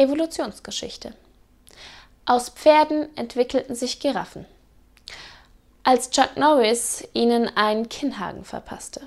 Evolutionsgeschichte. Aus Pferden entwickelten sich Giraffen. Als Chuck Norris ihnen einen Kinnhaken verpasste.